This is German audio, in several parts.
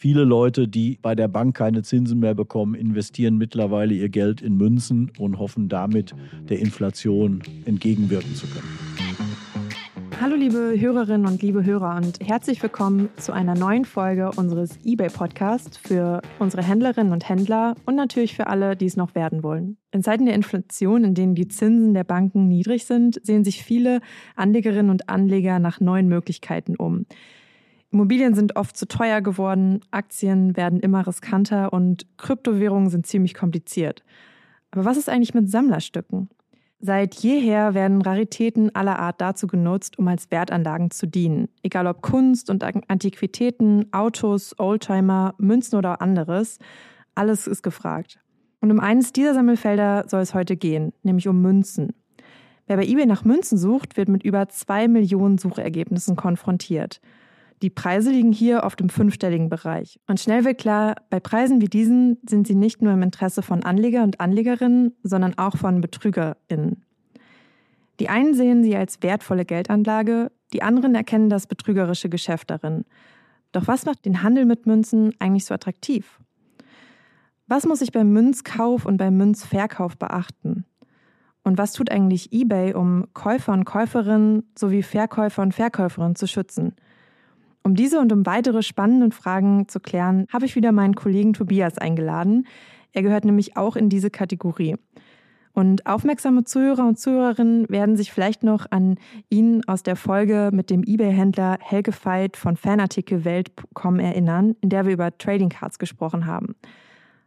Viele Leute, die bei der Bank keine Zinsen mehr bekommen, investieren mittlerweile ihr Geld in Münzen und hoffen damit der Inflation entgegenwirken zu können. Hallo liebe Hörerinnen und liebe Hörer und herzlich willkommen zu einer neuen Folge unseres eBay Podcasts für unsere Händlerinnen und Händler und natürlich für alle, die es noch werden wollen. In Zeiten der Inflation, in denen die Zinsen der Banken niedrig sind, sehen sich viele Anlegerinnen und Anleger nach neuen Möglichkeiten um. Immobilien sind oft zu teuer geworden, Aktien werden immer riskanter und Kryptowährungen sind ziemlich kompliziert. Aber was ist eigentlich mit Sammlerstücken? Seit jeher werden Raritäten aller Art dazu genutzt, um als Wertanlagen zu dienen. Egal ob Kunst und Antiquitäten, Autos, Oldtimer, Münzen oder anderes, alles ist gefragt. Und um eines dieser Sammelfelder soll es heute gehen, nämlich um Münzen. Wer bei eBay nach Münzen sucht, wird mit über zwei Millionen Suchergebnissen konfrontiert. Die Preise liegen hier oft im fünfstelligen Bereich. Und schnell wird klar, bei Preisen wie diesen sind sie nicht nur im Interesse von Anleger und Anlegerinnen, sondern auch von BetrügerInnen. Die einen sehen sie als wertvolle Geldanlage, die anderen erkennen das betrügerische Geschäft darin. Doch was macht den Handel mit Münzen eigentlich so attraktiv? Was muss ich beim Münzkauf und beim Münzverkauf beachten? Und was tut eigentlich eBay, um Käufer und Käuferinnen sowie Verkäufer und Verkäuferinnen zu schützen? Um diese und um weitere spannende Fragen zu klären, habe ich wieder meinen Kollegen Tobias eingeladen. Er gehört nämlich auch in diese Kategorie. Und aufmerksame Zuhörer und Zuhörerinnen werden sich vielleicht noch an ihn aus der Folge mit dem eBay-Händler Helge Veit von Fanartikelwelt.com erinnern, in der wir über Trading Cards gesprochen haben.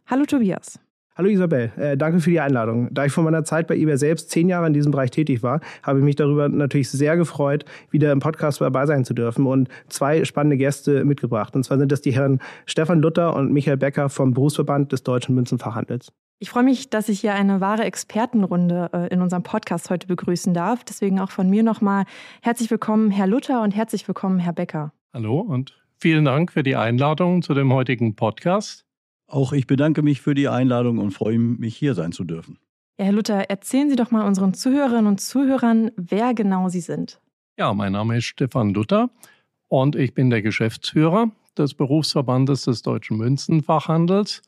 Hallo Tobias. Hallo Isabel, äh, danke für die Einladung. Da ich von meiner Zeit bei eBay selbst zehn Jahre in diesem Bereich tätig war, habe ich mich darüber natürlich sehr gefreut, wieder im Podcast dabei sein zu dürfen und zwei spannende Gäste mitgebracht. Und zwar sind das die Herren Stefan Luther und Michael Becker vom Berufsverband des Deutschen Münzenfachhandels. Ich freue mich, dass ich hier eine wahre Expertenrunde äh, in unserem Podcast heute begrüßen darf. Deswegen auch von mir nochmal herzlich willkommen, Herr Luther, und herzlich willkommen, Herr Becker. Hallo und vielen Dank für die Einladung zu dem heutigen Podcast. Auch ich bedanke mich für die Einladung und freue mich, hier sein zu dürfen. Ja, Herr Luther, erzählen Sie doch mal unseren Zuhörerinnen und Zuhörern, wer genau Sie sind. Ja, mein Name ist Stefan Luther und ich bin der Geschäftsführer des Berufsverbandes des Deutschen Münzenfachhandels.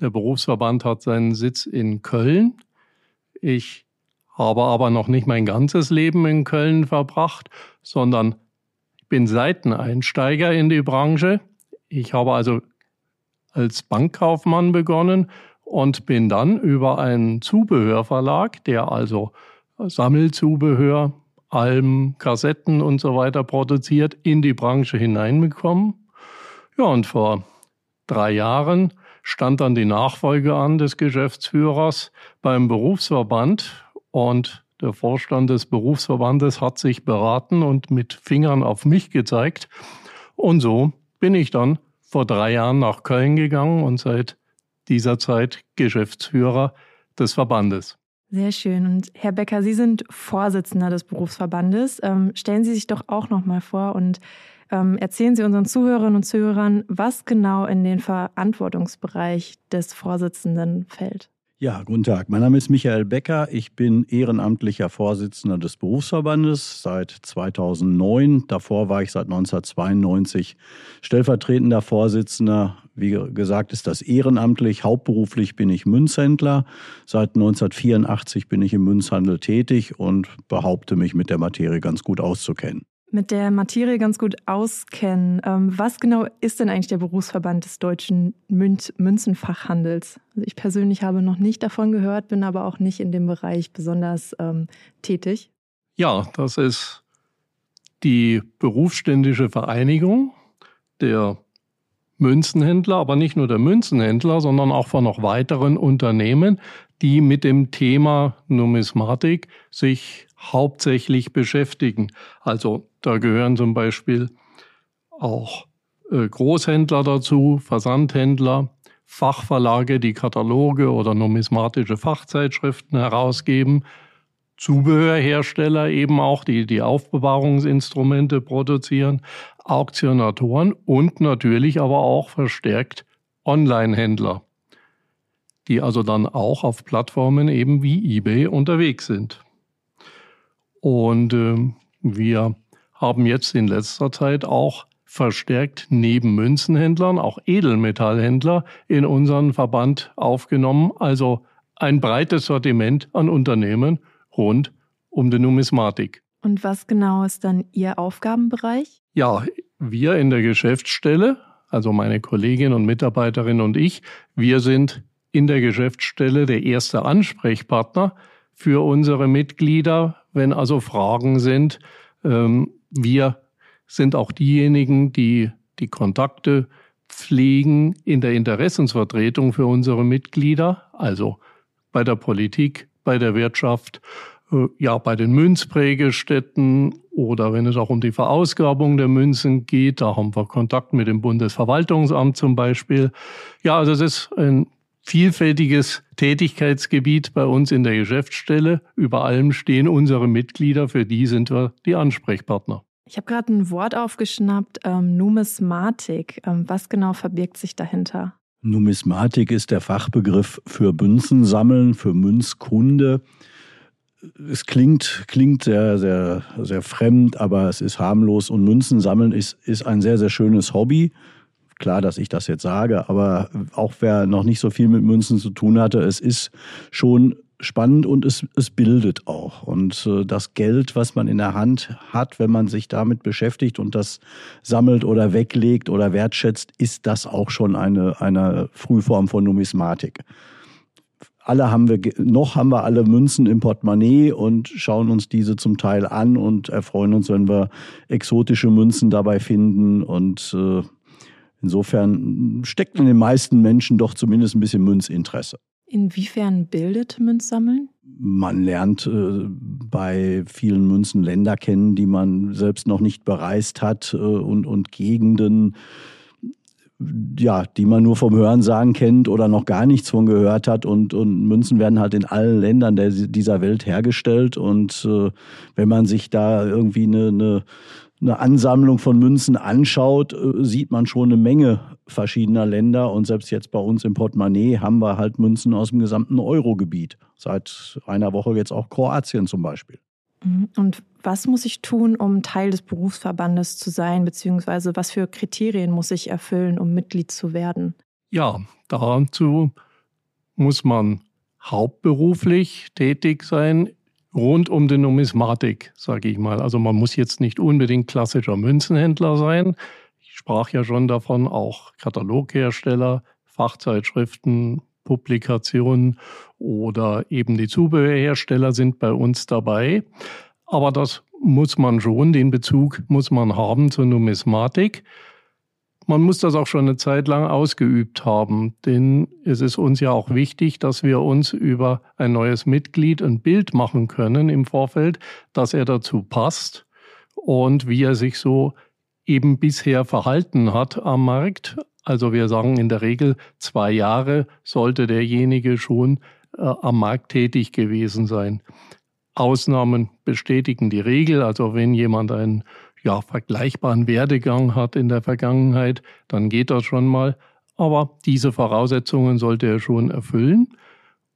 Der Berufsverband hat seinen Sitz in Köln. Ich habe aber noch nicht mein ganzes Leben in Köln verbracht, sondern bin Seiteneinsteiger in die Branche. Ich habe also als Bankkaufmann begonnen und bin dann über einen Zubehörverlag, der also Sammelzubehör, Alben, Kassetten und so weiter produziert, in die Branche hineingekommen. Ja, und vor drei Jahren stand dann die Nachfolge an des Geschäftsführers beim Berufsverband und der Vorstand des Berufsverbandes hat sich beraten und mit Fingern auf mich gezeigt. Und so bin ich dann vor drei Jahren nach Köln gegangen und seit dieser Zeit Geschäftsführer des Verbandes. Sehr schön. Und Herr Becker, Sie sind Vorsitzender des Berufsverbandes. Ähm, stellen Sie sich doch auch noch mal vor und ähm, erzählen Sie unseren Zuhörerinnen und Zuhörern, was genau in den Verantwortungsbereich des Vorsitzenden fällt. Ja, guten Tag. Mein Name ist Michael Becker. Ich bin ehrenamtlicher Vorsitzender des Berufsverbandes seit 2009. Davor war ich seit 1992 stellvertretender Vorsitzender. Wie gesagt, ist das ehrenamtlich. Hauptberuflich bin ich Münzhändler. Seit 1984 bin ich im Münzhandel tätig und behaupte mich mit der Materie ganz gut auszukennen mit der Materie ganz gut auskennen. Ähm, was genau ist denn eigentlich der Berufsverband des deutschen Münzenfachhandels? Also ich persönlich habe noch nicht davon gehört, bin aber auch nicht in dem Bereich besonders ähm, tätig. Ja, das ist die berufsständische Vereinigung der Münzenhändler, aber nicht nur der Münzenhändler, sondern auch von noch weiteren Unternehmen, die mit dem Thema Numismatik sich hauptsächlich beschäftigen. Also da gehören zum Beispiel auch äh, Großhändler dazu, Versandhändler, Fachverlage, die Kataloge oder numismatische Fachzeitschriften herausgeben, Zubehörhersteller eben auch, die die Aufbewahrungsinstrumente produzieren, Auktionatoren und natürlich aber auch verstärkt Online-Händler, die also dann auch auf Plattformen eben wie eBay unterwegs sind. Und äh, wir haben jetzt in letzter Zeit auch verstärkt neben Münzenhändlern auch Edelmetallhändler in unseren Verband aufgenommen. Also ein breites Sortiment an Unternehmen rund um die Numismatik. Und was genau ist dann Ihr Aufgabenbereich? Ja, wir in der Geschäftsstelle, also meine Kollegin und Mitarbeiterin und ich, wir sind in der Geschäftsstelle der erste Ansprechpartner für unsere Mitglieder, wenn also Fragen sind. Ähm, wir sind auch diejenigen, die die Kontakte pflegen in der Interessensvertretung für unsere Mitglieder, also bei der Politik, bei der Wirtschaft, äh, ja, bei den Münzprägestätten oder wenn es auch um die Verausgabung der Münzen geht, da haben wir Kontakt mit dem Bundesverwaltungsamt zum Beispiel. Ja, also es ist ein vielfältiges Tätigkeitsgebiet bei uns in der Geschäftsstelle. Über allem stehen unsere Mitglieder, für die sind wir die Ansprechpartner. Ich habe gerade ein Wort aufgeschnappt, ähm, Numismatik. Ähm, was genau verbirgt sich dahinter? Numismatik ist der Fachbegriff für Münzensammeln, für Münzkunde. Es klingt, klingt sehr, sehr, sehr fremd, aber es ist harmlos und Münzensammeln ist, ist ein sehr, sehr schönes Hobby. Klar, dass ich das jetzt sage, aber auch wer noch nicht so viel mit Münzen zu tun hatte, es ist schon spannend und es, es bildet auch. Und äh, das Geld, was man in der Hand hat, wenn man sich damit beschäftigt und das sammelt oder weglegt oder wertschätzt, ist das auch schon eine, eine Frühform von Numismatik. Alle haben wir, noch haben wir alle Münzen im Portemonnaie und schauen uns diese zum Teil an und erfreuen uns, wenn wir exotische Münzen dabei finden. Und äh, insofern steckt in den meisten Menschen doch zumindest ein bisschen Münzinteresse. Inwiefern bildet Münzsammeln? Man lernt äh, bei vielen Münzen Länder kennen, die man selbst noch nicht bereist hat äh, und, und Gegenden, ja, die man nur vom Hörensagen kennt oder noch gar nichts von gehört hat. Und, und Münzen werden halt in allen Ländern der, dieser Welt hergestellt. Und äh, wenn man sich da irgendwie eine, eine eine Ansammlung von Münzen anschaut, äh, sieht man schon eine Menge verschiedener Länder. Und selbst jetzt bei uns im Portemonnaie haben wir halt Münzen aus dem gesamten Eurogebiet. Seit einer Woche jetzt auch Kroatien zum Beispiel. Mhm. Und was muss ich tun, um Teil des Berufsverbandes zu sein, beziehungsweise was für Kriterien muss ich erfüllen, um Mitglied zu werden? Ja, dazu muss man hauptberuflich tätig sein rund um die Numismatik, sage ich mal. Also man muss jetzt nicht unbedingt klassischer Münzenhändler sein. Ich sprach ja schon davon, auch Kataloghersteller, Fachzeitschriften, Publikationen oder eben die Zubehörhersteller sind bei uns dabei. Aber das muss man schon, den Bezug muss man haben zur Numismatik. Man muss das auch schon eine Zeit lang ausgeübt haben, denn es ist uns ja auch wichtig, dass wir uns über ein neues Mitglied ein Bild machen können im Vorfeld, dass er dazu passt und wie er sich so eben bisher verhalten hat am Markt. Also wir sagen in der Regel zwei Jahre sollte derjenige schon äh, am Markt tätig gewesen sein. Ausnahmen bestätigen die Regel. Also wenn jemand einen ja, vergleichbaren Werdegang hat in der Vergangenheit, dann geht das schon mal. Aber diese Voraussetzungen sollte er schon erfüllen.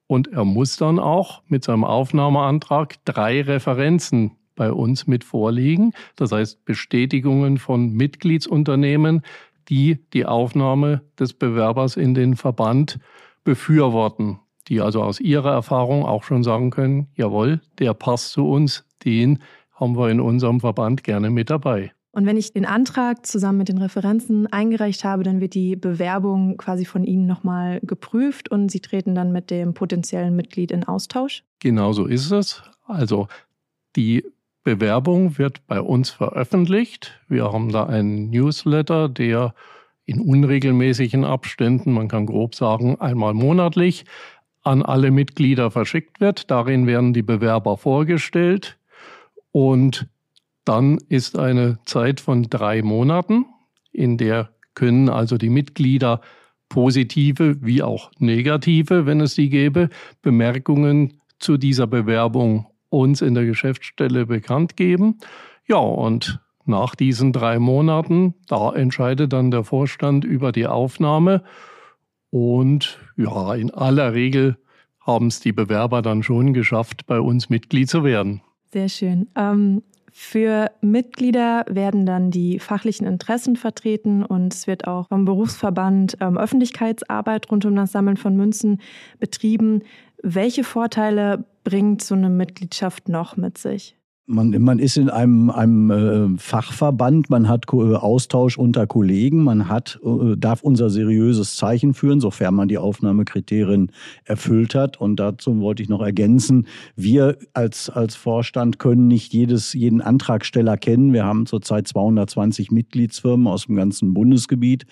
Und er muss dann auch mit seinem Aufnahmeantrag drei Referenzen bei uns mit vorliegen. Das heißt Bestätigungen von Mitgliedsunternehmen, die die Aufnahme des Bewerbers in den Verband befürworten, die also aus ihrer Erfahrung auch schon sagen können, jawohl, der passt zu uns, den haben wir in unserem Verband gerne mit dabei. Und wenn ich den Antrag zusammen mit den Referenzen eingereicht habe, dann wird die Bewerbung quasi von Ihnen nochmal geprüft und Sie treten dann mit dem potenziellen Mitglied in Austausch? Genau so ist es. Also die Bewerbung wird bei uns veröffentlicht. Wir haben da einen Newsletter, der in unregelmäßigen Abständen, man kann grob sagen einmal monatlich, an alle Mitglieder verschickt wird. Darin werden die Bewerber vorgestellt. Und dann ist eine Zeit von drei Monaten, in der können also die Mitglieder positive wie auch negative, wenn es die gäbe, Bemerkungen zu dieser Bewerbung uns in der Geschäftsstelle bekannt geben. Ja, und nach diesen drei Monaten, da entscheidet dann der Vorstand über die Aufnahme. Und ja, in aller Regel haben es die Bewerber dann schon geschafft, bei uns Mitglied zu werden. Sehr schön. Ähm, Für Mitglieder werden dann die fachlichen Interessen vertreten und es wird auch vom Berufsverband ähm, Öffentlichkeitsarbeit rund um das Sammeln von Münzen betrieben. Welche Vorteile bringt so eine Mitgliedschaft noch mit sich? Man, man ist in einem, einem äh, Fachverband, man hat äh, Austausch unter Kollegen, man hat, äh, darf unser seriöses Zeichen führen, sofern man die Aufnahmekriterien erfüllt hat. Und dazu wollte ich noch ergänzen, wir als, als Vorstand können nicht jedes, jeden Antragsteller kennen. Wir haben zurzeit 220 Mitgliedsfirmen aus dem ganzen Bundesgebiet.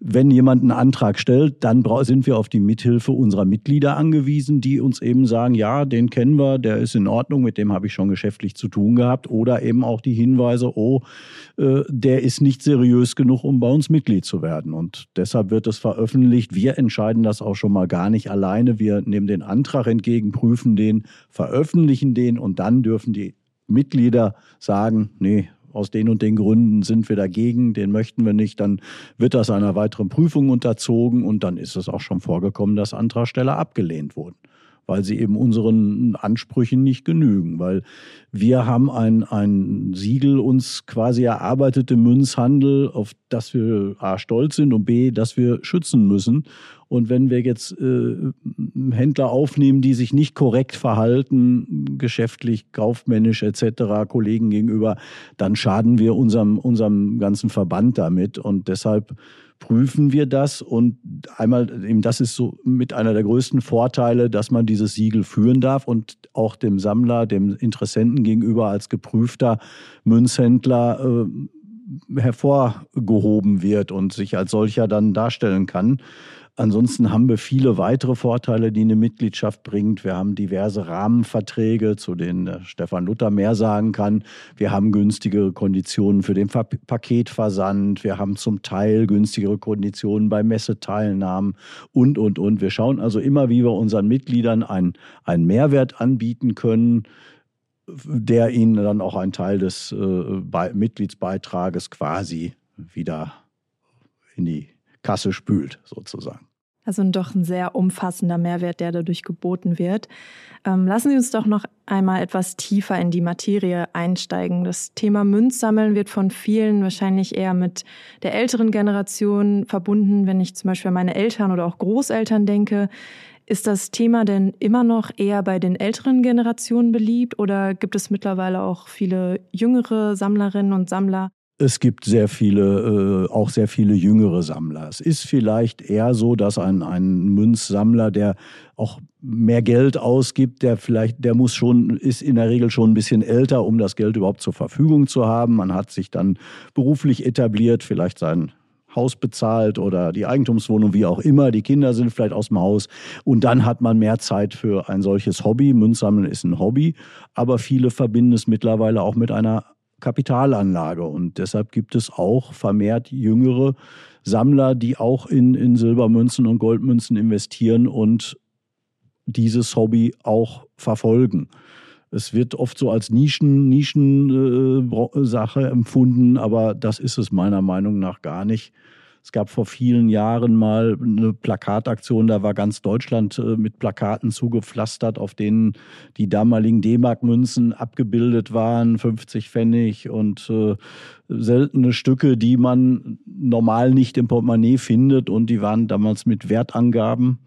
Wenn jemand einen Antrag stellt, dann sind wir auf die Mithilfe unserer Mitglieder angewiesen, die uns eben sagen, ja, den kennen wir, der ist in Ordnung, mit dem habe ich schon geschäftlich zu tun gehabt. Oder eben auch die Hinweise, oh, äh, der ist nicht seriös genug, um bei uns Mitglied zu werden. Und deshalb wird es veröffentlicht. Wir entscheiden das auch schon mal gar nicht alleine. Wir nehmen den Antrag entgegen, prüfen den, veröffentlichen den und dann dürfen die Mitglieder sagen, nee, aus den und den Gründen sind wir dagegen, den möchten wir nicht, dann wird das einer weiteren Prüfung unterzogen und dann ist es auch schon vorgekommen, dass Antragsteller abgelehnt wurden weil sie eben unseren Ansprüchen nicht genügen. Weil wir haben ein, ein Siegel uns quasi erarbeitet im Münzhandel, auf das wir A stolz sind und B, dass wir schützen müssen. Und wenn wir jetzt äh, Händler aufnehmen, die sich nicht korrekt verhalten, geschäftlich, kaufmännisch etc., Kollegen gegenüber, dann schaden wir unserem, unserem ganzen Verband damit. Und deshalb prüfen wir das. Und einmal, eben das ist so mit einer der größten Vorteile, dass man dieses Siegel führen darf und auch dem Sammler, dem Interessenten gegenüber als geprüfter Münzhändler äh, hervorgehoben wird und sich als solcher dann darstellen kann. Ansonsten haben wir viele weitere Vorteile, die eine Mitgliedschaft bringt. Wir haben diverse Rahmenverträge, zu denen Stefan Luther mehr sagen kann. Wir haben günstigere Konditionen für den Paketversand. Wir haben zum Teil günstigere Konditionen bei Messeteilnahmen und, und, und. Wir schauen also immer, wie wir unseren Mitgliedern einen, einen Mehrwert anbieten können der ihnen dann auch einen Teil des äh, Mitgliedsbeitrages quasi wieder in die Kasse spült, sozusagen. Also doch ein sehr umfassender Mehrwert, der dadurch geboten wird. Ähm, lassen Sie uns doch noch einmal etwas tiefer in die Materie einsteigen. Das Thema Münzsammeln wird von vielen wahrscheinlich eher mit der älteren Generation verbunden. Wenn ich zum Beispiel an meine Eltern oder auch Großeltern denke, ist das Thema denn immer noch eher bei den älteren Generationen beliebt oder gibt es mittlerweile auch viele jüngere Sammlerinnen und Sammler, es gibt sehr viele, äh, auch sehr viele jüngere Sammler. Es ist vielleicht eher so, dass ein, ein Münzsammler, der auch mehr Geld ausgibt, der vielleicht, der muss schon, ist in der Regel schon ein bisschen älter, um das Geld überhaupt zur Verfügung zu haben. Man hat sich dann beruflich etabliert, vielleicht sein Haus bezahlt oder die Eigentumswohnung, wie auch immer. Die Kinder sind vielleicht aus dem Haus. Und dann hat man mehr Zeit für ein solches Hobby. Münzsammeln ist ein Hobby, aber viele verbinden es mittlerweile auch mit einer Kapitalanlage. Und deshalb gibt es auch vermehrt jüngere Sammler, die auch in, in Silbermünzen und Goldmünzen investieren und dieses Hobby auch verfolgen. Es wird oft so als Nischen, Nischensache äh, empfunden, aber das ist es meiner Meinung nach gar nicht. Es gab vor vielen Jahren mal eine Plakataktion, da war ganz Deutschland äh, mit Plakaten zugepflastert, auf denen die damaligen D-Mark-Münzen abgebildet waren, 50 Pfennig und äh, seltene Stücke, die man normal nicht im Portemonnaie findet und die waren damals mit Wertangaben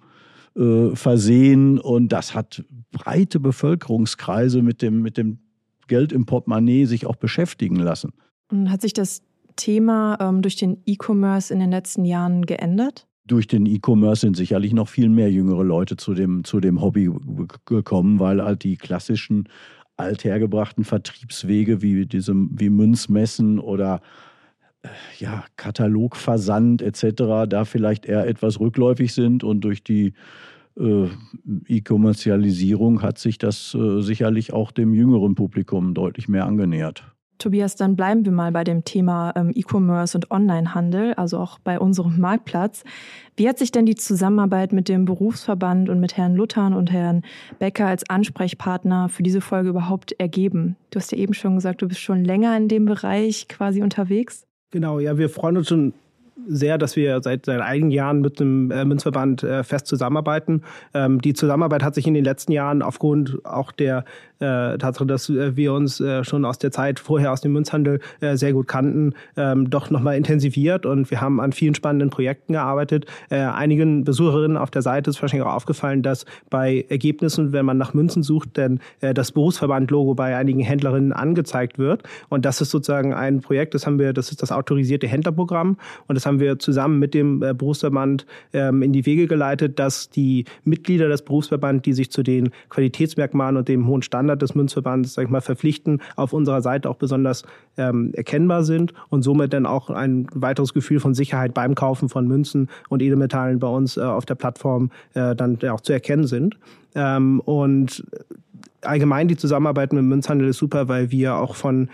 äh, versehen und das hat breite Bevölkerungskreise mit dem, mit dem Geld im Portemonnaie sich auch beschäftigen lassen. Und hat sich das Thema ähm, durch den E-Commerce in den letzten Jahren geändert? durch den E-Commerce sind sicherlich noch viel mehr jüngere Leute zu dem, zu dem Hobby gekommen, weil halt die klassischen althergebrachten Vertriebswege wie diese, wie Münzmessen oder ja, Katalogversand etc. da vielleicht eher etwas rückläufig sind und durch die äh, E-Kommerzialisierung hat sich das äh, sicherlich auch dem jüngeren Publikum deutlich mehr angenähert. Tobias, dann bleiben wir mal bei dem Thema ähm, E-Commerce und Onlinehandel, also auch bei unserem Marktplatz. Wie hat sich denn die Zusammenarbeit mit dem Berufsverband und mit Herrn Luthan und Herrn Becker als Ansprechpartner für diese Folge überhaupt ergeben? Du hast ja eben schon gesagt, du bist schon länger in dem Bereich quasi unterwegs. Genau, ja, wir freuen uns schon sehr, dass wir seit, seit einigen Jahren mit dem äh, Münzverband äh, fest zusammenarbeiten. Ähm, die Zusammenarbeit hat sich in den letzten Jahren aufgrund auch der äh, Tatsache, dass äh, wir uns äh, schon aus der Zeit vorher aus dem Münzhandel äh, sehr gut kannten, ähm, doch nochmal intensiviert und wir haben an vielen spannenden Projekten gearbeitet. Äh, einigen Besucherinnen auf der Seite ist wahrscheinlich auch aufgefallen, dass bei Ergebnissen, wenn man nach Münzen sucht, denn äh, das Berufsverband-Logo bei einigen Händlerinnen angezeigt wird. Und das ist sozusagen ein Projekt, das haben wir, das ist das autorisierte Händlerprogramm und das haben wir zusammen mit dem äh, Berufsverband ähm, in die Wege geleitet, dass die Mitglieder des Berufsverbands, die sich zu den Qualitätsmerkmalen und dem hohen Standard des Münzverbandes, sag ich mal, verpflichten, auf unserer Seite auch besonders ähm, erkennbar sind und somit dann auch ein weiteres Gefühl von Sicherheit beim Kaufen von Münzen und Edelmetallen bei uns äh, auf der Plattform äh, dann auch zu erkennen sind. Ähm, und allgemein die Zusammenarbeit mit dem Münzhandel ist super, weil wir auch von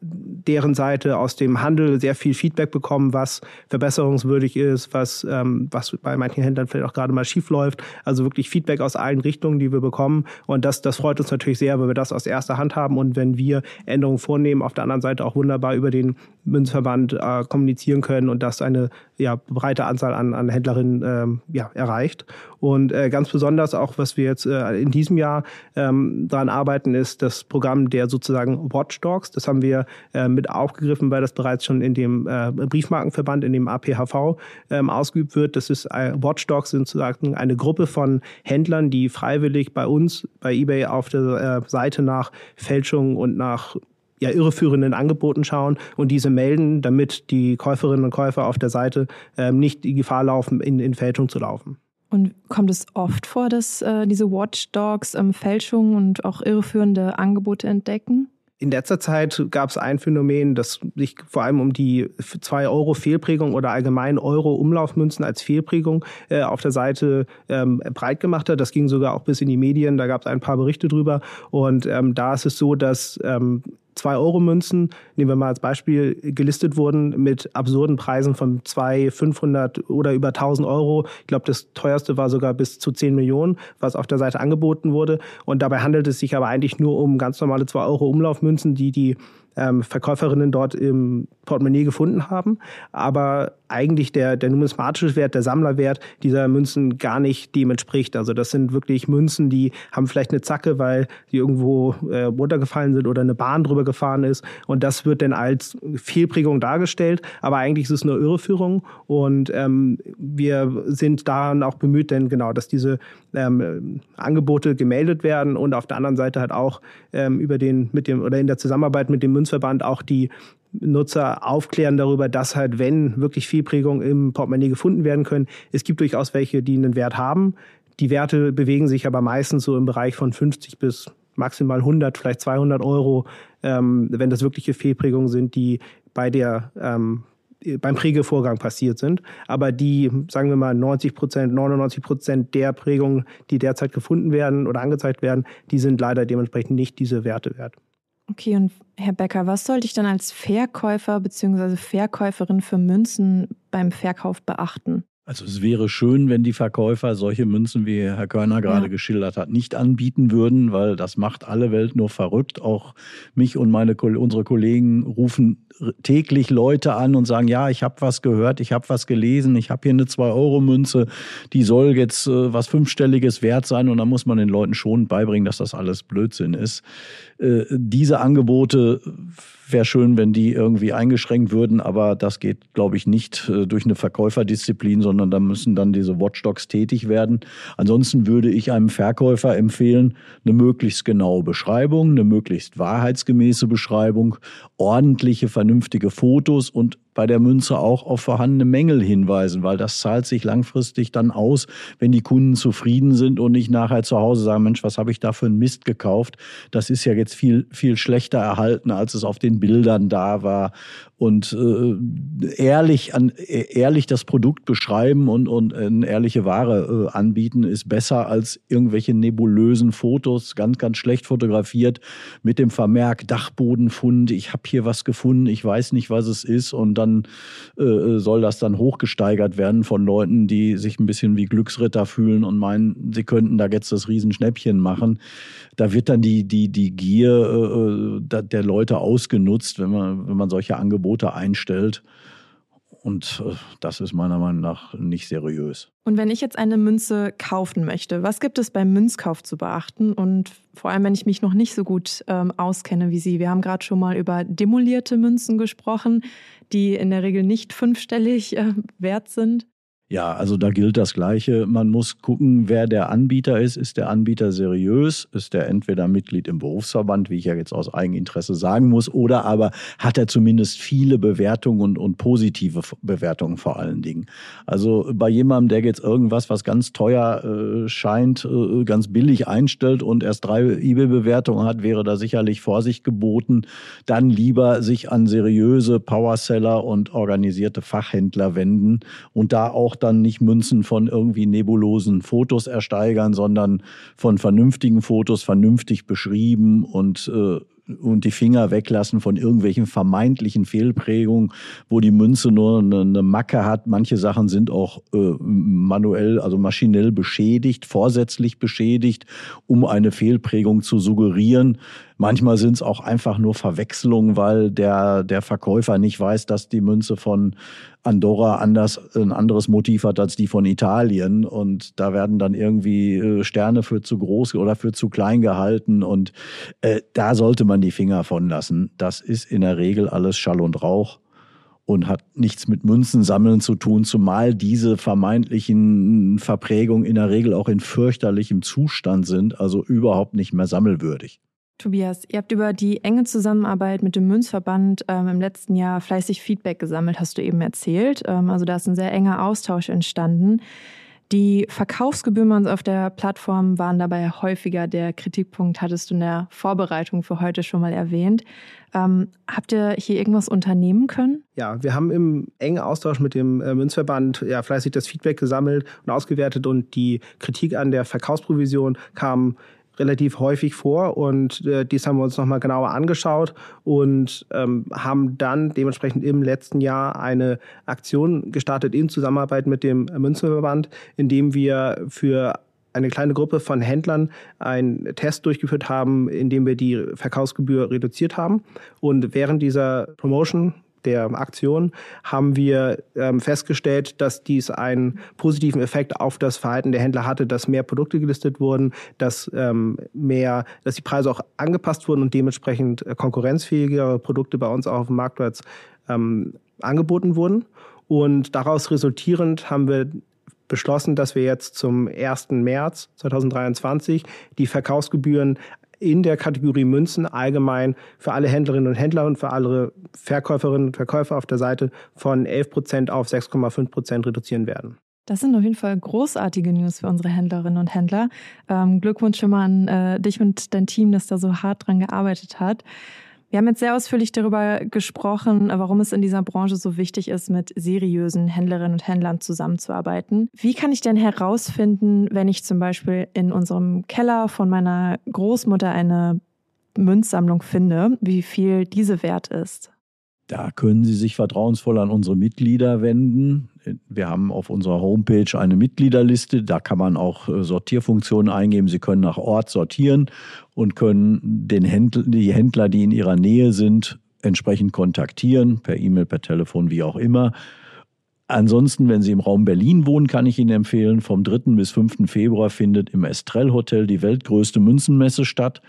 deren Seite aus dem Handel sehr viel Feedback bekommen, was verbesserungswürdig ist, was, ähm, was bei manchen Händlern vielleicht auch gerade mal schief läuft. Also wirklich Feedback aus allen Richtungen, die wir bekommen. Und das, das freut uns natürlich sehr, weil wir das aus erster Hand haben und wenn wir Änderungen vornehmen, auf der anderen Seite auch wunderbar über den Münzverband äh, kommunizieren können und das eine ja, breite Anzahl an, an Händlerinnen ähm, ja, erreicht. Und äh, ganz besonders auch, was wir jetzt äh, in diesem Jahr ähm, daran arbeiten, ist das Programm der sozusagen Watchdogs. Das haben wir äh, mit aufgegriffen, weil das bereits schon in dem äh, Briefmarkenverband, in dem APHV ähm, ausgeübt wird. Das ist äh, Watchdogs sind sozusagen eine Gruppe von Händlern, die freiwillig bei uns, bei eBay auf der äh, Seite nach Fälschungen und nach ja, irreführenden Angeboten schauen und diese melden, damit die Käuferinnen und Käufer auf der Seite ähm, nicht die Gefahr laufen, in, in Fälschung zu laufen. Und kommt es oft vor, dass äh, diese Watchdogs ähm, Fälschungen und auch irreführende Angebote entdecken? In letzter Zeit gab es ein Phänomen, das sich vor allem um die 2-Euro-Fehlprägung oder allgemein Euro-Umlaufmünzen als Fehlprägung äh, auf der Seite ähm, breit gemacht hat. Das ging sogar auch bis in die Medien, da gab es ein paar Berichte drüber. Und ähm, da ist es so, dass ähm, 2-Euro-Münzen, nehmen wir mal als Beispiel, gelistet wurden mit absurden Preisen von 2, 500 oder über 1000 Euro. Ich glaube, das teuerste war sogar bis zu 10 Millionen, was auf der Seite angeboten wurde. Und dabei handelt es sich aber eigentlich nur um ganz normale 2-Euro-Umlaufmünzen, die die ähm, Verkäuferinnen dort im Portemonnaie gefunden haben, aber eigentlich der, der numismatische Wert, der Sammlerwert dieser Münzen gar nicht dem entspricht. Also das sind wirklich Münzen, die haben vielleicht eine Zacke, weil die irgendwo äh, runtergefallen sind oder eine Bahn drüber gefahren ist. Und das wird dann als Fehlprägung dargestellt, aber eigentlich ist es nur Irreführung. Und ähm, wir sind daran auch bemüht, denn genau, dass diese ähm, Angebote gemeldet werden und auf der anderen Seite halt auch ähm, über den mit dem oder in der Zusammenarbeit mit dem Münzverband auch die Nutzer aufklären darüber, dass halt, wenn wirklich Fehlprägungen im Portemonnaie gefunden werden können, es gibt durchaus welche, die einen Wert haben. Die Werte bewegen sich aber meistens so im Bereich von 50 bis maximal 100, vielleicht 200 Euro, ähm, wenn das wirkliche Fehlprägungen sind, die bei der ähm, beim Prägevorgang passiert sind. Aber die, sagen wir mal, 90 Prozent, 99 Prozent der Prägungen, die derzeit gefunden werden oder angezeigt werden, die sind leider dementsprechend nicht diese Werte wert. Okay, und Herr Becker, was sollte ich dann als Verkäufer bzw. Verkäuferin für Münzen beim Verkauf beachten? Also es wäre schön, wenn die Verkäufer solche Münzen, wie Herr Körner gerade ja. geschildert hat, nicht anbieten würden, weil das macht alle Welt nur verrückt. Auch mich und meine, unsere Kollegen rufen täglich Leute an und sagen, ja, ich habe was gehört, ich habe was gelesen, ich habe hier eine 2-Euro-Münze, die soll jetzt äh, was Fünfstelliges wert sein und da muss man den Leuten schon beibringen, dass das alles Blödsinn ist. Äh, diese Angebote wäre schön, wenn die irgendwie eingeschränkt würden, aber das geht, glaube ich, nicht äh, durch eine Verkäuferdisziplin, sondern da müssen dann diese Watchdogs tätig werden. Ansonsten würde ich einem Verkäufer empfehlen, eine möglichst genaue Beschreibung, eine möglichst wahrheitsgemäße Beschreibung, ordentliche, vernünftige Fotos und bei der Münze auch auf vorhandene Mängel hinweisen, weil das zahlt sich langfristig dann aus, wenn die Kunden zufrieden sind und nicht nachher zu Hause sagen, Mensch, was habe ich da für einen Mist gekauft? Das ist ja jetzt viel, viel schlechter erhalten, als es auf den Bildern da war. Und äh, ehrlich an ehrlich das Produkt beschreiben und und eine ehrliche Ware äh, anbieten ist besser als irgendwelche nebulösen Fotos ganz ganz schlecht fotografiert mit dem Vermerk Dachbodenfund. Ich habe hier was gefunden ich weiß nicht was es ist. Und dann äh, soll das dann hochgesteigert werden von Leuten die sich ein bisschen wie Glücksritter fühlen und meinen sie könnten da jetzt das Riesenschnäppchen machen da wird dann die die die Gier äh, äh der Leute ausgenutzt wenn man wenn man solche Angebote einstellt. Und äh, das ist meiner Meinung nach nicht seriös. Und wenn ich jetzt eine Münze kaufen möchte, was gibt es beim Münzkauf zu beachten? Und vor allem, wenn ich mich noch nicht so gut ähm, auskenne wie Sie. Wir haben gerade schon mal über demolierte Münzen gesprochen, die in der Regel nicht fünfstellig äh, wert sind. Ja, also da gilt das Gleiche. Man muss gucken, wer der Anbieter ist. Ist der Anbieter seriös? Ist der entweder Mitglied im Berufsverband, wie ich ja jetzt aus Eigeninteresse sagen muss, oder aber hat er zumindest viele Bewertungen und, und positive Bewertungen vor allen Dingen. Also bei jemandem, der jetzt irgendwas, was ganz teuer äh, scheint, äh, ganz billig einstellt und erst drei eBay-Bewertungen hat, wäre da sicherlich Vorsicht geboten. Dann lieber sich an seriöse Powerseller und organisierte Fachhändler wenden und da auch dann nicht Münzen von irgendwie nebulosen Fotos ersteigern, sondern von vernünftigen Fotos, vernünftig beschrieben und äh, und die Finger weglassen von irgendwelchen vermeintlichen Fehlprägungen, wo die Münze nur eine, Macke hat. Manche Sachen sind auch äh, manuell, also maschinell beschädigt, vorsätzlich beschädigt, um eine Fehlprägung zu suggerieren. Manchmal sind es auch einfach nur Verwechslungen, weil der, der Verkäufer nicht weiß, dass die Münze von Andorra anders, ein anderes Motiv hat als die von Italien. Und da werden dann irgendwie äh, Sterne für zu groß oder für zu klein gehalten. Und äh, da sollte man die Finger von lassen. Das ist in der Regel alles Schall und Rauch und hat nichts mit Münzen sammeln zu tun, zumal diese vermeintlichen Verprägungen in der Regel auch in fürchterlichem Zustand sind, also überhaupt nicht mehr sammelwürdig. Tobias, ihr habt über die enge Zusammenarbeit mit dem Münzverband ähm, im letzten Jahr fleißig Feedback gesammelt, hast du eben erzählt. Ähm, also da ist ein sehr enger Austausch entstanden. Die Verkaufsgebühren auf der Plattform waren dabei häufiger der Kritikpunkt, hattest du in der Vorbereitung für heute schon mal erwähnt. Ähm, habt ihr hier irgendwas unternehmen können? Ja, wir haben im engen Austausch mit dem äh, Münzverband ja fleißig das Feedback gesammelt und ausgewertet und die Kritik an der Verkaufsprovision kam relativ häufig vor und äh, dies haben wir uns nochmal genauer angeschaut und ähm, haben dann dementsprechend im letzten Jahr eine Aktion gestartet in Zusammenarbeit mit dem Münzenverband, in dem wir für eine kleine Gruppe von Händlern einen Test durchgeführt haben, in dem wir die Verkaufsgebühr reduziert haben. Und während dieser Promotion der Aktion haben wir ähm, festgestellt, dass dies einen positiven Effekt auf das Verhalten der Händler hatte, dass mehr Produkte gelistet wurden, dass ähm, mehr, dass die Preise auch angepasst wurden und dementsprechend äh, konkurrenzfähigere Produkte bei uns auch auf dem Marktplatz ähm, angeboten wurden. Und daraus resultierend haben wir beschlossen, dass wir jetzt zum 1. März 2023 die Verkaufsgebühren in der Kategorie Münzen allgemein für alle Händlerinnen und Händler und für alle Verkäuferinnen und Verkäufer auf der Seite von 11 Prozent auf 6,5 Prozent reduzieren werden. Das sind auf jeden Fall großartige News für unsere Händlerinnen und Händler. Ähm, Glückwunsch schon mal an äh, dich und dein Team, das da so hart dran gearbeitet hat. Wir haben jetzt sehr ausführlich darüber gesprochen, warum es in dieser Branche so wichtig ist, mit seriösen Händlerinnen und Händlern zusammenzuarbeiten. Wie kann ich denn herausfinden, wenn ich zum Beispiel in unserem Keller von meiner Großmutter eine Münzsammlung finde, wie viel diese wert ist? Da können Sie sich vertrauensvoll an unsere Mitglieder wenden. Wir haben auf unserer Homepage eine Mitgliederliste. Da kann man auch äh, Sortierfunktionen eingeben. Sie können nach Ort sortieren und können den Händler, die Händler, die in Ihrer Nähe sind, entsprechend kontaktieren, per E-Mail, per Telefon, wie auch immer. Ansonsten, wenn Sie im Raum Berlin wohnen, kann ich Ihnen empfehlen, vom 3. bis 5. Februar findet im Estrell Hotel die weltgrößte Münzenmesse statt.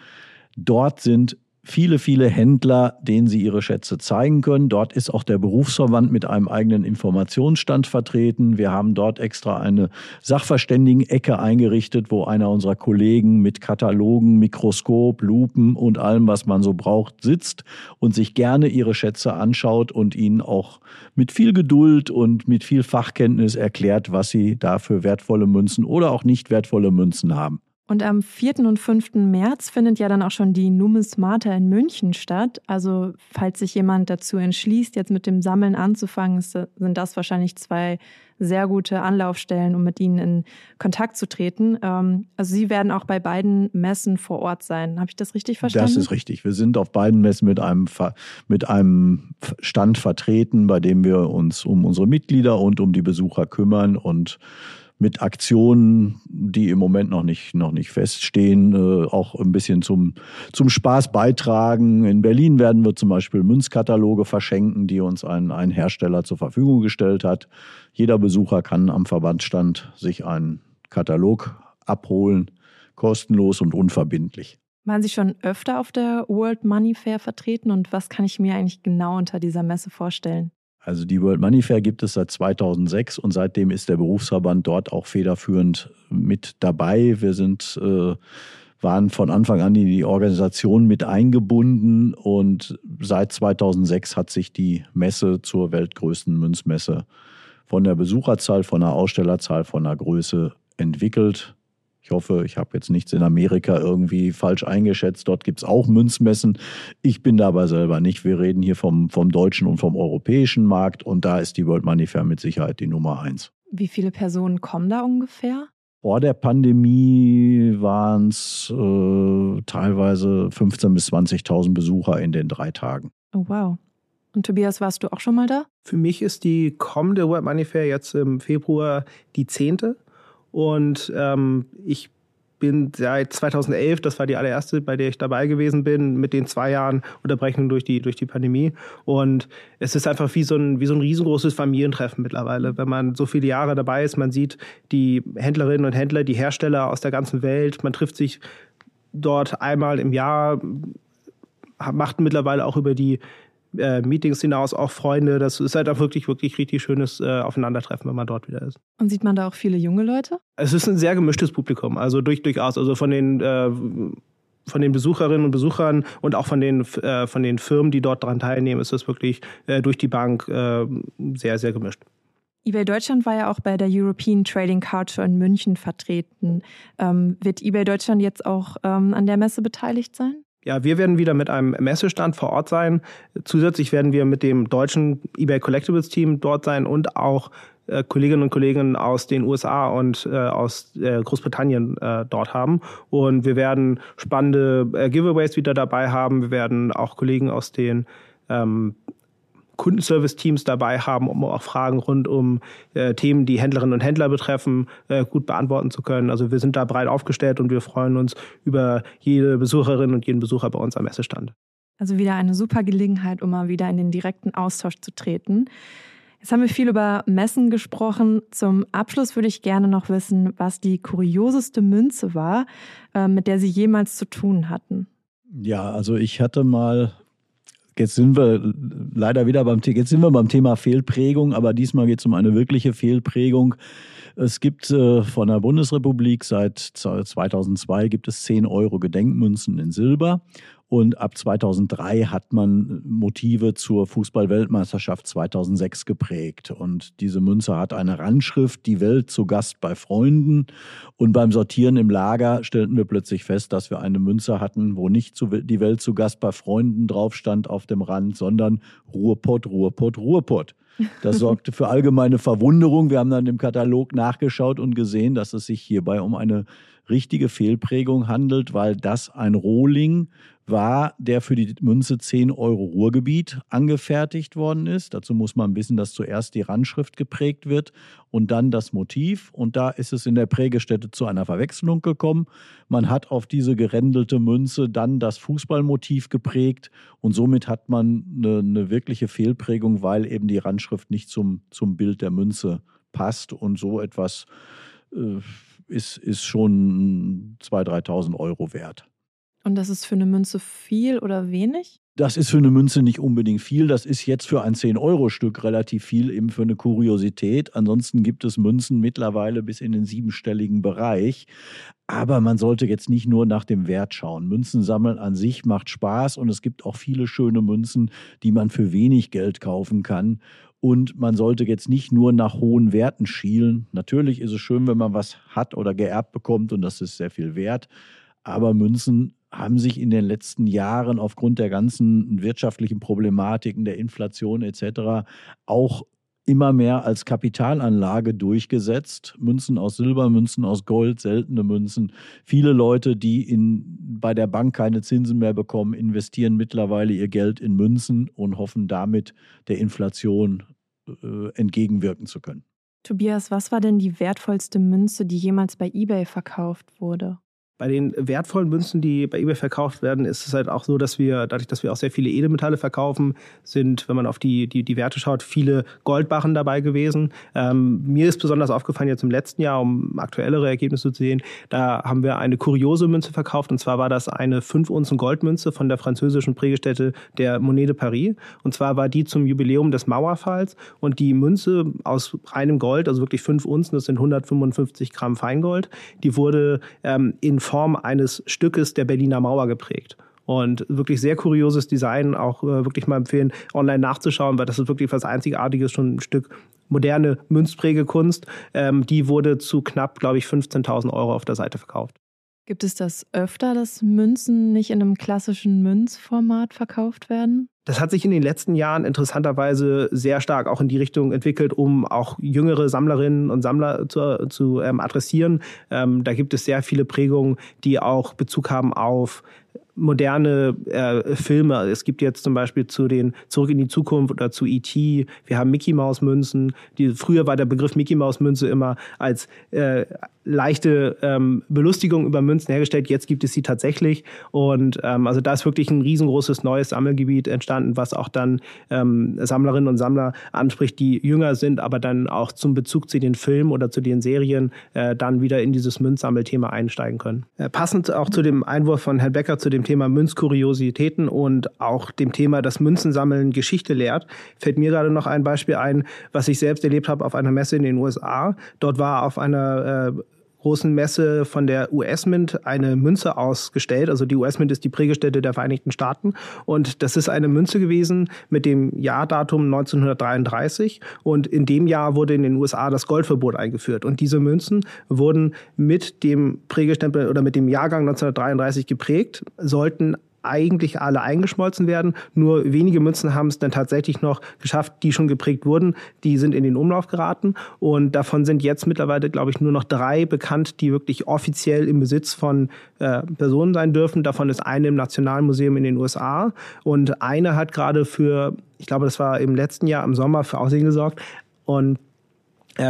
Dort sind viele, viele Händler, denen sie ihre Schätze zeigen können. Dort ist auch der Berufsverband mit einem eigenen Informationsstand vertreten. Wir haben dort extra eine Sachverständigen-Ecke eingerichtet, wo einer unserer Kollegen mit Katalogen, Mikroskop, Lupen und allem, was man so braucht, sitzt und sich gerne ihre Schätze anschaut und ihnen auch mit viel Geduld und mit viel Fachkenntnis erklärt, was sie da für wertvolle Münzen oder auch nicht wertvolle Münzen haben. Und am 4. und 5. März findet ja dann auch schon die Numismata in München statt. Also falls sich jemand dazu entschließt, jetzt mit dem Sammeln anzufangen, sind das wahrscheinlich zwei sehr gute Anlaufstellen, um mit ihnen in Kontakt zu treten. Ähm, also Sie werden auch bei beiden Messen vor Ort sein. Habe ich das richtig verstanden? Das ist richtig. Wir sind auf beiden Messen mit einem, mit einem Stand vertreten, bei dem wir uns um unsere Mitglieder und um die Besucher kümmern und mit Aktionen, die im Moment noch nicht, noch nicht feststehen, äh, auch ein bisschen zum, zum Spaß beitragen. In Berlin werden wir zum Beispiel Münzkataloge verschenken, die uns ein, ein Hersteller zur Verfügung gestellt hat. Jeder Besucher kann am Verbandsstand sich einen Katalog abholen, kostenlos und unverbindlich. Waren Sie schon öfter auf der World Money Fair vertreten und was kann ich mir eigentlich genau unter dieser Messe vorstellen? Also die World Money Fair gibt es seit 2006 und seitdem ist der Berufsverband dort auch federführend mit dabei. Wir sind, äh, waren von Anfang an in die Organisation mit eingebunden und seit 2006 hat sich die Messe zur weltgrößten Münzmesse von der Besucherzahl, von der Ausstellerzahl, von der Größe entwickelt. Ich hoffe, ich habe jetzt nichts in Amerika irgendwie falsch eingeschätzt. Dort gibt es auch Münzmessen. Ich bin dabei selber nicht. Wir reden hier vom, vom deutschen und vom europäischen Markt und da ist die World Money Fair mit Sicherheit die Nummer eins. Wie viele Personen kommen da ungefähr? Vor der Pandemie waren es äh, teilweise 15.000 bis 20.000 Besucher in den drei Tagen. Oh, wow. Und Tobias, warst du auch schon mal da? Für mich ist die kommende World Money Fair jetzt im Februar die zehnte. Und ähm, ich bin seit 2011, das war die allererste, bei der ich dabei gewesen bin, mit den zwei Jahren Unterbrechung durch die, durch die Pandemie. Und es ist einfach wie so, ein, wie so ein riesengroßes Familientreffen mittlerweile. Wenn man so viele Jahre dabei ist, man sieht die Händlerinnen und Händler, die Hersteller aus der ganzen Welt, man trifft sich dort einmal im Jahr, macht mittlerweile auch über die äh, Meetings hinaus auch Freunde. Das ist halt auch wirklich, wirklich richtig schönes äh, Aufeinandertreffen, wenn man dort wieder ist. Und sieht man da auch viele junge Leute? Es ist ein sehr gemischtes Publikum, also durch, durchaus. Also von den äh, von den Besucherinnen und Besuchern und auch von den, äh, von den Firmen, die dort daran teilnehmen, ist das wirklich äh, durch die Bank äh, sehr, sehr gemischt. eBay Deutschland war ja auch bei der European Trading Card Show in München vertreten. Ähm, wird eBay Deutschland jetzt auch ähm, an der Messe beteiligt sein? Ja, wir werden wieder mit einem Messestand vor Ort sein. Zusätzlich werden wir mit dem deutschen eBay Collectibles Team dort sein und auch äh, Kolleginnen und Kollegen aus den USA und äh, aus äh, Großbritannien äh, dort haben. Und wir werden spannende äh, Giveaways wieder dabei haben. Wir werden auch Kollegen aus den ähm, Kundenservice-Teams dabei haben, um auch Fragen rund um äh, Themen, die Händlerinnen und Händler betreffen, äh, gut beantworten zu können. Also wir sind da breit aufgestellt und wir freuen uns über jede Besucherin und jeden Besucher bei uns am Messestand. Also wieder eine super Gelegenheit, um mal wieder in den direkten Austausch zu treten. Jetzt haben wir viel über Messen gesprochen. Zum Abschluss würde ich gerne noch wissen, was die kurioseste Münze war, äh, mit der Sie jemals zu tun hatten. Ja, also ich hatte mal Jetzt sind wir leider wieder beim, jetzt sind wir beim Thema Fehlprägung, aber diesmal geht es um eine wirkliche Fehlprägung. Es gibt äh, von der Bundesrepublik seit 2002 gibt es 10 Euro Gedenkmünzen in Silber und ab 2003 hat man Motive zur Fußball-Weltmeisterschaft 2006 geprägt. Und diese Münze hat eine Randschrift, die Welt zu Gast bei Freunden. Und beim Sortieren im Lager stellten wir plötzlich fest, dass wir eine Münze hatten, wo nicht die Welt zu Gast bei Freunden drauf stand auf dem Rand, sondern Ruhrpott, Ruhrpott, Ruhrpott. Das sorgte für allgemeine Verwunderung. Wir haben dann im Katalog nachgeschaut und gesehen, dass es sich hierbei um eine richtige Fehlprägung handelt, weil das ein Rohling war, der für die Münze 10 Euro Ruhrgebiet angefertigt worden ist. Dazu muss man wissen, dass zuerst die Randschrift geprägt wird und dann das Motiv. Und da ist es in der Prägestätte zu einer Verwechslung gekommen. Man hat auf diese gerändelte Münze dann das Fußballmotiv geprägt und somit hat man eine, eine wirkliche Fehlprägung, weil eben die Randschrift nicht zum, zum Bild der Münze passt und so etwas äh, ist, ist schon 2.000, 3.000 Euro wert. Und das ist für eine Münze viel oder wenig? Das ist für eine Münze nicht unbedingt viel. Das ist jetzt für ein 10-Euro-Stück relativ viel, eben für eine Kuriosität. Ansonsten gibt es Münzen mittlerweile bis in den siebenstelligen Bereich. Aber man sollte jetzt nicht nur nach dem Wert schauen. Münzen sammeln an sich macht Spaß und es gibt auch viele schöne Münzen, die man für wenig Geld kaufen kann. Und man sollte jetzt nicht nur nach hohen Werten schielen. Natürlich ist es schön, wenn man was hat oder geerbt bekommt und das ist sehr viel wert. Aber Münzen haben sich in den letzten Jahren aufgrund der ganzen wirtschaftlichen Problematiken, der Inflation etc. auch immer mehr als Kapitalanlage durchgesetzt. Münzen aus Silber, Münzen aus Gold, seltene Münzen. Viele Leute, die in, bei der Bank keine Zinsen mehr bekommen, investieren mittlerweile ihr Geld in Münzen und hoffen damit der Inflation äh, entgegenwirken zu können. Tobias, was war denn die wertvollste Münze, die jemals bei eBay verkauft wurde? Bei den wertvollen Münzen, die bei eBay verkauft werden, ist es halt auch so, dass wir, dadurch, dass wir auch sehr viele Edelmetalle verkaufen, sind, wenn man auf die, die, die Werte schaut, viele Goldbarren dabei gewesen. Ähm, mir ist besonders aufgefallen jetzt im letzten Jahr, um aktuellere Ergebnisse zu sehen, da haben wir eine kuriose Münze verkauft. Und zwar war das eine 5 Unzen Goldmünze von der französischen Prägestätte der Monnaie de Paris. Und zwar war die zum Jubiläum des Mauerfalls. Und die Münze aus reinem Gold, also wirklich 5 Unzen, das sind 155 Gramm Feingold, die wurde ähm, in Form eines Stückes der Berliner Mauer geprägt. Und wirklich sehr kurioses Design, auch äh, wirklich mal empfehlen, online nachzuschauen, weil das ist wirklich was Einzigartiges, schon ein Stück moderne Münzprägekunst. Ähm, die wurde zu knapp, glaube ich, 15.000 Euro auf der Seite verkauft. Gibt es das öfter, dass Münzen nicht in einem klassischen Münzformat verkauft werden? Das hat sich in den letzten Jahren interessanterweise sehr stark auch in die Richtung entwickelt, um auch jüngere Sammlerinnen und Sammler zu, zu ähm, adressieren. Ähm, da gibt es sehr viele Prägungen, die auch Bezug haben auf moderne äh, Filme. Es gibt jetzt zum Beispiel zu den Zurück in die Zukunft oder zu E.T. Wir haben Mickey Maus Münzen. Die, früher war der Begriff Mickey Maus Münze immer als äh, leichte ähm, Belustigung über Münzen hergestellt. Jetzt gibt es sie tatsächlich. Und ähm, also da ist wirklich ein riesengroßes neues Sammelgebiet entstanden, was auch dann ähm, Sammlerinnen und Sammler anspricht, die jünger sind, aber dann auch zum Bezug zu den Filmen oder zu den Serien äh, dann wieder in dieses Münzsammelthema einsteigen können. Äh, passend auch zu dem Einwurf von Herrn Becker zu dem Thema Münzkuriositäten und auch dem Thema, dass Münzensammeln Geschichte lehrt, fällt mir gerade noch ein Beispiel ein, was ich selbst erlebt habe auf einer Messe in den USA. Dort war auf einer äh, großen Messe von der US Mint eine Münze ausgestellt. Also die US Mint ist die Prägestätte der Vereinigten Staaten. Und das ist eine Münze gewesen mit dem Jahrdatum 1933. Und in dem Jahr wurde in den USA das Goldverbot eingeführt. Und diese Münzen wurden mit dem Prägestempel oder mit dem Jahrgang 1933 geprägt, sollten eigentlich alle eingeschmolzen werden. Nur wenige Münzen haben es dann tatsächlich noch geschafft, die schon geprägt wurden. Die sind in den Umlauf geraten. Und davon sind jetzt mittlerweile, glaube ich, nur noch drei bekannt, die wirklich offiziell im Besitz von äh, Personen sein dürfen. Davon ist eine im Nationalmuseum in den USA. Und eine hat gerade für, ich glaube, das war im letzten Jahr im Sommer für Aussehen gesorgt. Und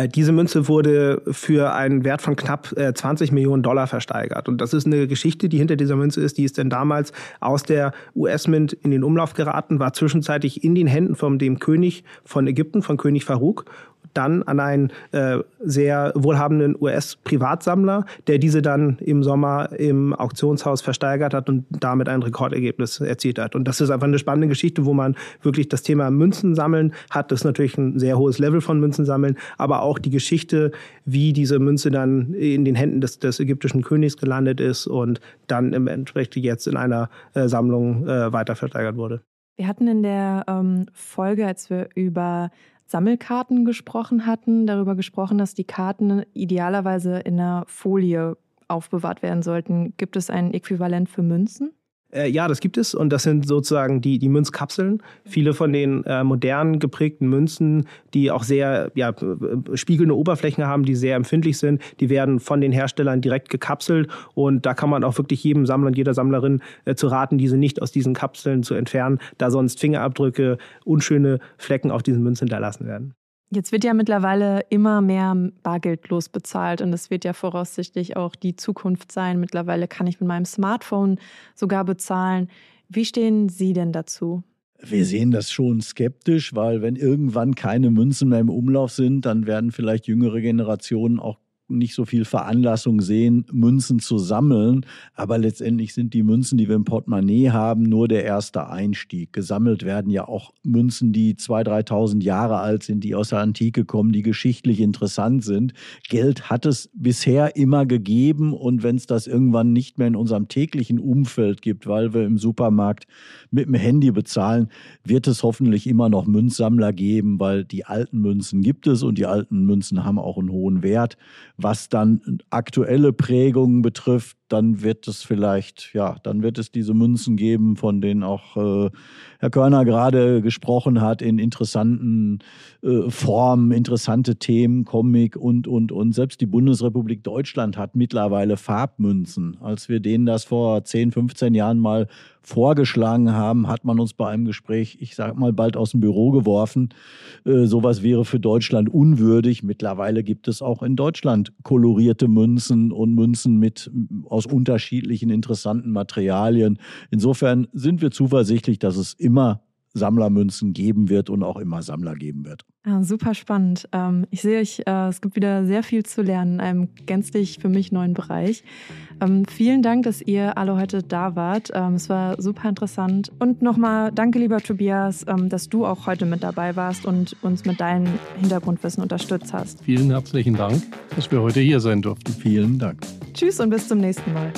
diese Münze wurde für einen Wert von knapp 20 äh, Millionen Dollar versteigert. Und das ist eine Geschichte, die hinter dieser Münze ist. Die ist denn damals aus der US-Mint in den Umlauf geraten, war zwischenzeitlich in den Händen von dem König von Ägypten, von König Farouk dann an einen äh, sehr wohlhabenden US-Privatsammler, der diese dann im Sommer im Auktionshaus versteigert hat und damit ein Rekordergebnis erzielt hat. Und das ist einfach eine spannende Geschichte, wo man wirklich das Thema Münzen sammeln hat. Das ist natürlich ein sehr hohes Level von Münzen sammeln, aber auch die Geschichte, wie diese Münze dann in den Händen des, des ägyptischen Königs gelandet ist und dann Endeffekt jetzt in einer äh, Sammlung äh, weiter versteigert wurde. Wir hatten in der ähm, Folge, als wir über Sammelkarten gesprochen hatten, darüber gesprochen, dass die Karten idealerweise in einer Folie aufbewahrt werden sollten. Gibt es ein Äquivalent für Münzen? Äh, ja, das gibt es und das sind sozusagen die, die Münzkapseln. Viele von den äh, modernen geprägten Münzen, die auch sehr ja, spiegelnde Oberflächen haben, die sehr empfindlich sind, die werden von den Herstellern direkt gekapselt und da kann man auch wirklich jedem Sammler und jeder Sammlerin äh, zu raten, diese nicht aus diesen Kapseln zu entfernen, da sonst Fingerabdrücke, unschöne Flecken auf diesen Münzen hinterlassen werden. Jetzt wird ja mittlerweile immer mehr bargeldlos bezahlt und es wird ja voraussichtlich auch die Zukunft sein. Mittlerweile kann ich mit meinem Smartphone sogar bezahlen. Wie stehen Sie denn dazu? Wir sehen das schon skeptisch, weil wenn irgendwann keine Münzen mehr im Umlauf sind, dann werden vielleicht jüngere Generationen auch nicht so viel Veranlassung sehen, Münzen zu sammeln. Aber letztendlich sind die Münzen, die wir im Portemonnaie haben, nur der erste Einstieg. Gesammelt werden ja auch Münzen, die 2.000, 3.000 Jahre alt sind, die aus der Antike kommen, die geschichtlich interessant sind. Geld hat es bisher immer gegeben. Und wenn es das irgendwann nicht mehr in unserem täglichen Umfeld gibt, weil wir im Supermarkt mit dem Handy bezahlen, wird es hoffentlich immer noch Münzsammler geben, weil die alten Münzen gibt es und die alten Münzen haben auch einen hohen Wert. Was dann aktuelle Prägungen betrifft, dann wird es vielleicht, ja, dann wird es diese Münzen geben, von denen auch äh, Herr Körner gerade gesprochen hat, in interessanten äh, Formen, interessante Themen, Comic und, und, und. Selbst die Bundesrepublik Deutschland hat mittlerweile Farbmünzen. Als wir denen das vor 10, 15 Jahren mal vorgeschlagen haben, hat man uns bei einem Gespräch, ich sag mal, bald aus dem Büro geworfen. Äh, sowas wäre für Deutschland unwürdig. Mittlerweile gibt es auch in Deutschland kolorierte Münzen und Münzen mit aus unterschiedlichen interessanten Materialien. Insofern sind wir zuversichtlich, dass es immer Sammlermünzen geben wird und auch immer Sammler geben wird. Ja, super spannend. Ähm, ich sehe, ich, äh, es gibt wieder sehr viel zu lernen in einem gänzlich für mich neuen Bereich. Ähm, vielen Dank, dass ihr alle heute da wart. Ähm, es war super interessant. Und nochmal danke, lieber Tobias, dass du auch heute mit dabei warst und uns mit deinem Hintergrundwissen unterstützt hast. Vielen herzlichen Dank, dass wir heute hier sein durften. Vielen Dank. Tschüss und bis zum nächsten Mal.